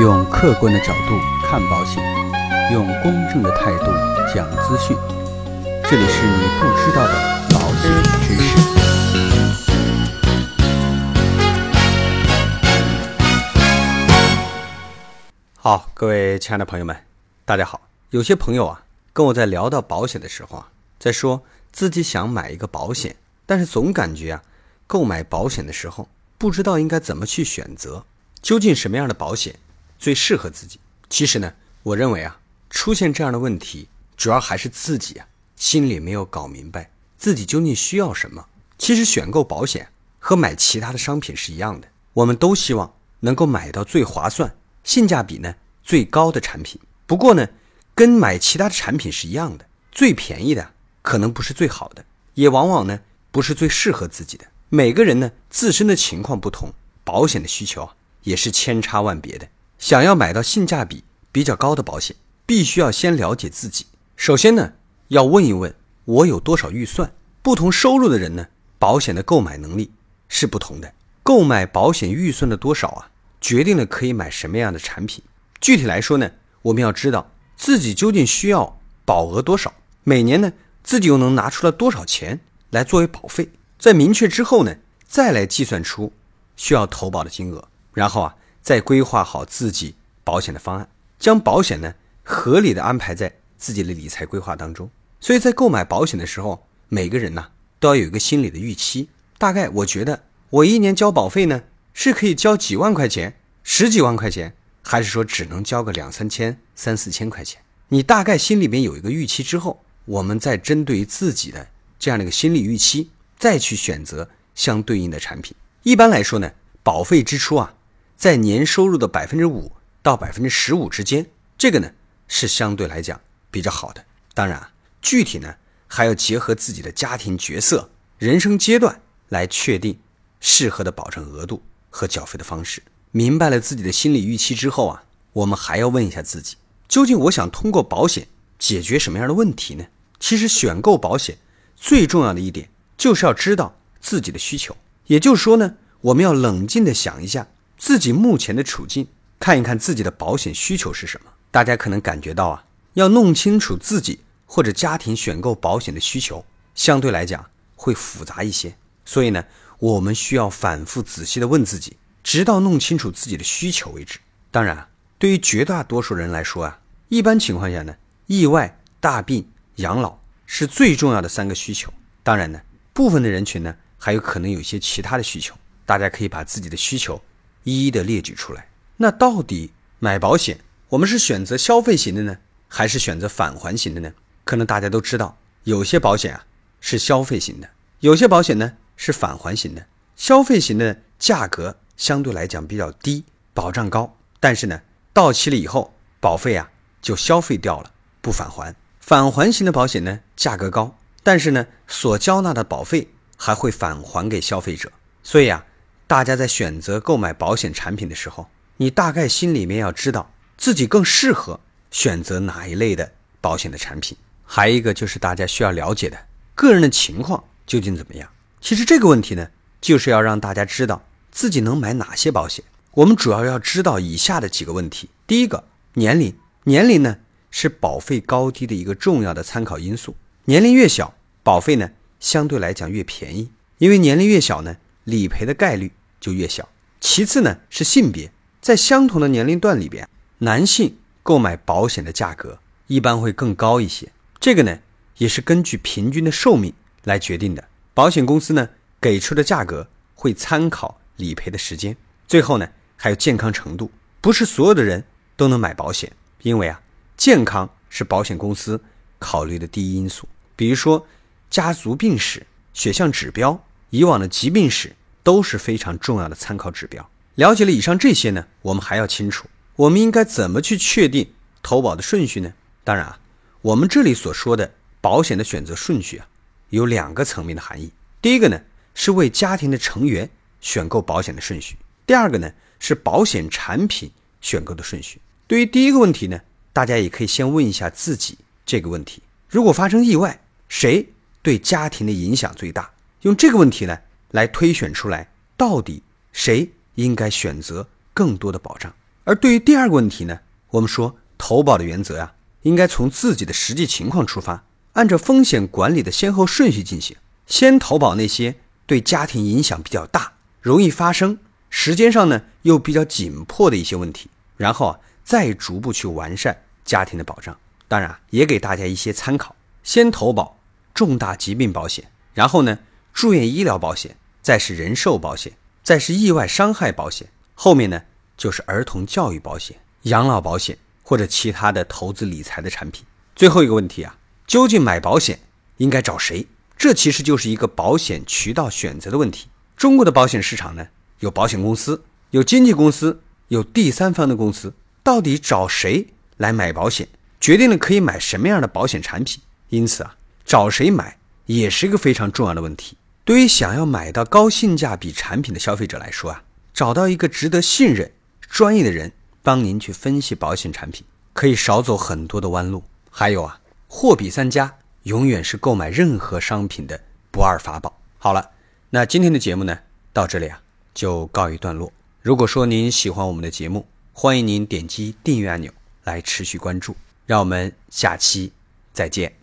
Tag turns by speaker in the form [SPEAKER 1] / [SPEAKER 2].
[SPEAKER 1] 用客观的角度看保险，用公正的态度讲资讯。这里是你不知道的保险知识。好，各位亲爱的朋友们，大家好。有些朋友啊，跟我在聊到保险的时候啊，在说自己想买一个保险，但是总感觉啊，购买保险的时候不知道应该怎么去选择，究竟什么样的保险最适合自己？其实呢，我认为啊，出现这样的问题，主要还是自己啊心里没有搞明白自己究竟需要什么。其实选购保险和买其他的商品是一样的，我们都希望能够买到最划算、性价比呢最高的产品。不过呢，跟买其他的产品是一样的，最便宜的可能不是最好的，也往往呢不是最适合自己的。每个人呢自身的情况不同，保险的需求啊也是千差万别的。想要买到性价比比较高的保险，必须要先了解自己。首先呢，要问一问我有多少预算。不同收入的人呢，保险的购买能力是不同的。购买保险预算的多少啊，决定了可以买什么样的产品。具体来说呢，我们要知道自己究竟需要保额多少，每年呢自己又能拿出来多少钱来作为保费。在明确之后呢，再来计算出需要投保的金额，然后啊。再规划好自己保险的方案，将保险呢合理的安排在自己的理财规划当中。所以在购买保险的时候，每个人呢都要有一个心理的预期。大概我觉得我一年交保费呢是可以交几万块钱、十几万块钱，还是说只能交个两三千、三四千块钱？你大概心里面有一个预期之后，我们再针对于自己的这样的一个心理预期，再去选择相对应的产品。一般来说呢，保费支出啊。在年收入的百分之五到百分之十五之间，这个呢是相对来讲比较好的。当然啊，具体呢还要结合自己的家庭角色、人生阶段来确定适合的保证额度和缴费的方式。明白了自己的心理预期之后啊，我们还要问一下自己：究竟我想通过保险解决什么样的问题呢？其实选购保险最重要的一点就是要知道自己的需求。也就是说呢，我们要冷静的想一下。自己目前的处境，看一看自己的保险需求是什么。大家可能感觉到啊，要弄清楚自己或者家庭选购保险的需求，相对来讲会复杂一些。所以呢，我们需要反复仔细的问自己，直到弄清楚自己的需求为止。当然，对于绝大多数人来说啊，一般情况下呢，意外、大病、养老是最重要的三个需求。当然呢，部分的人群呢，还有可能有一些其他的需求。大家可以把自己的需求。一一的列举出来。那到底买保险，我们是选择消费型的呢，还是选择返还型的呢？可能大家都知道，有些保险啊是消费型的，有些保险呢是返还型的。消费型的价格相对来讲比较低，保障高，但是呢，到期了以后，保费啊就消费掉了，不返还。返还型的保险呢，价格高，但是呢，所交纳的保费还会返还给消费者。所以啊。大家在选择购买保险产品的时候，你大概心里面要知道自己更适合选择哪一类的保险的产品。还有一个就是大家需要了解的个人的情况究竟怎么样。其实这个问题呢，就是要让大家知道自己能买哪些保险。我们主要要知道以下的几个问题：第一个，年龄，年龄呢是保费高低的一个重要的参考因素。年龄越小，保费呢相对来讲越便宜，因为年龄越小呢，理赔的概率。就越小。其次呢是性别，在相同的年龄段里边，男性购买保险的价格一般会更高一些。这个呢也是根据平均的寿命来决定的。保险公司呢给出的价格会参考理赔的时间。最后呢还有健康程度，不是所有的人都能买保险，因为啊健康是保险公司考虑的第一因素。比如说家族病史、血象指标、以往的疾病史。都是非常重要的参考指标。了解了以上这些呢，我们还要清楚，我们应该怎么去确定投保的顺序呢？当然啊，我们这里所说的保险的选择顺序啊，有两个层面的含义。第一个呢，是为家庭的成员选购保险的顺序；第二个呢，是保险产品选购的顺序。对于第一个问题呢，大家也可以先问一下自己这个问题：如果发生意外，谁对家庭的影响最大？用这个问题呢？来推选出来，到底谁应该选择更多的保障？而对于第二个问题呢，我们说投保的原则啊，应该从自己的实际情况出发，按照风险管理的先后顺序进行，先投保那些对家庭影响比较大、容易发生、时间上呢又比较紧迫的一些问题，然后啊再逐步去完善家庭的保障。当然也给大家一些参考，先投保重大疾病保险，然后呢住院医疗保险，再是人寿保险，再是意外伤害保险，后面呢。就是儿童教育保险、养老保险或者其他的投资理财的产品。最后一个问题啊，究竟买保险应该找谁？这其实就是一个保险渠道选择的问题。中国的保险市场呢，有保险公司，有经纪公司，有第三方的公司。到底找谁来买保险，决定了可以买什么样的保险产品。因此啊，找谁买也是一个非常重要的问题。对于想要买到高性价比产品的消费者来说啊，找到一个值得信任。专业的人帮您去分析保险产品，可以少走很多的弯路。还有啊，货比三家永远是购买任何商品的不二法宝。好了，那今天的节目呢，到这里啊就告一段落。如果说您喜欢我们的节目，欢迎您点击订阅按钮来持续关注。让我们下期再见。